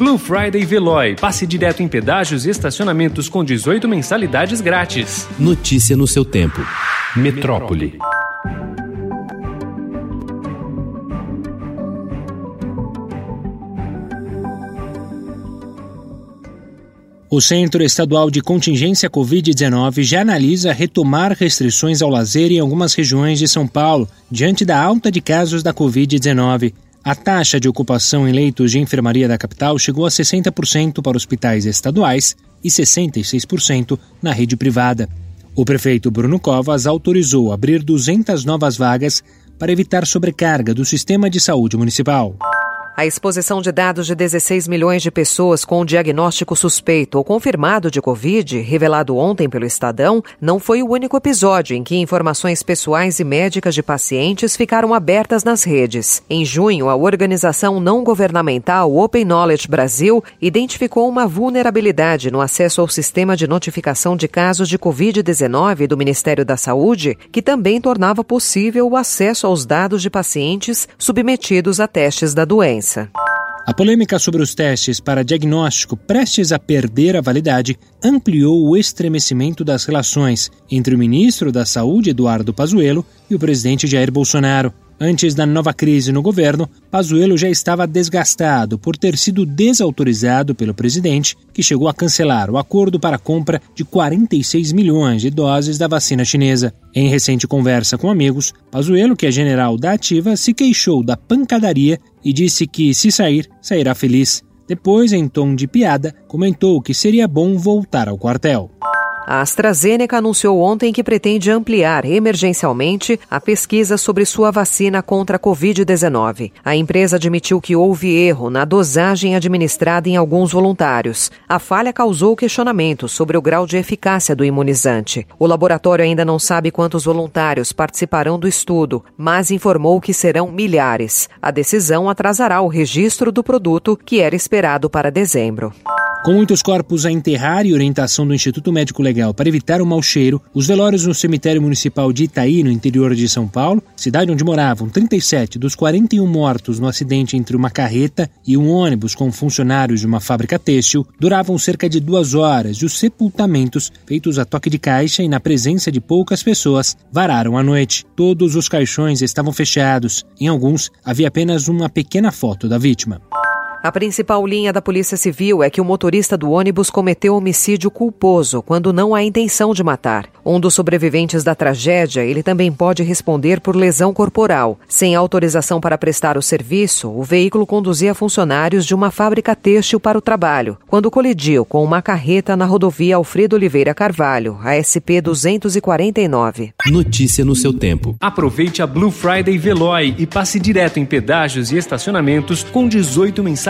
Blue Friday Veloy. Passe direto em pedágios e estacionamentos com 18 mensalidades grátis. Notícia no seu tempo. Metrópole. O Centro Estadual de Contingência Covid-19 já analisa retomar restrições ao lazer em algumas regiões de São Paulo, diante da alta de casos da Covid-19. A taxa de ocupação em leitos de enfermaria da capital chegou a 60% para hospitais estaduais e 66% na rede privada. O prefeito Bruno Covas autorizou abrir 200 novas vagas para evitar sobrecarga do sistema de saúde municipal. A exposição de dados de 16 milhões de pessoas com diagnóstico suspeito ou confirmado de Covid, revelado ontem pelo Estadão, não foi o único episódio em que informações pessoais e médicas de pacientes ficaram abertas nas redes. Em junho, a organização não governamental Open Knowledge Brasil identificou uma vulnerabilidade no acesso ao sistema de notificação de casos de Covid-19 do Ministério da Saúde, que também tornava possível o acesso aos dados de pacientes submetidos a testes da doença A polêmica sobre os testes para diagnóstico prestes a perder a validade ampliou o estremecimento das relações entre o ministro da Saúde, Eduardo Pazuello, e o presidente Jair Bolsonaro. Antes da nova crise no governo, Pazuello já estava desgastado por ter sido desautorizado pelo presidente, que chegou a cancelar o acordo para a compra de 46 milhões de doses da vacina chinesa. Em recente conversa com amigos, Pazuello, que é general da Ativa, se queixou da pancadaria e disse que, se sair, sairá feliz. Depois, em tom de piada, comentou que seria bom voltar ao quartel. A AstraZeneca anunciou ontem que pretende ampliar emergencialmente a pesquisa sobre sua vacina contra a Covid-19. A empresa admitiu que houve erro na dosagem administrada em alguns voluntários. A falha causou questionamentos sobre o grau de eficácia do imunizante. O laboratório ainda não sabe quantos voluntários participarão do estudo, mas informou que serão milhares. A decisão atrasará o registro do produto, que era esperado para dezembro. Com muitos corpos a enterrar e orientação do Instituto Médico Legal para evitar o mau cheiro, os velórios no cemitério municipal de Itaí, no interior de São Paulo, cidade onde moravam 37 dos 41 mortos no acidente entre uma carreta e um ônibus com funcionários de uma fábrica têxtil, duravam cerca de duas horas e os sepultamentos, feitos a toque de caixa e na presença de poucas pessoas, vararam à noite. Todos os caixões estavam fechados. Em alguns, havia apenas uma pequena foto da vítima. A principal linha da Polícia Civil é que o motorista do ônibus cometeu homicídio culposo quando não há intenção de matar. Um dos sobreviventes da tragédia, ele também pode responder por lesão corporal. Sem autorização para prestar o serviço, o veículo conduzia funcionários de uma fábrica têxtil para o trabalho, quando colidiu com uma carreta na rodovia Alfredo Oliveira Carvalho, a SP 249. Notícia no seu tempo. Aproveite a Blue Friday Veloy e passe direto em pedágios e estacionamentos com 18 mensagens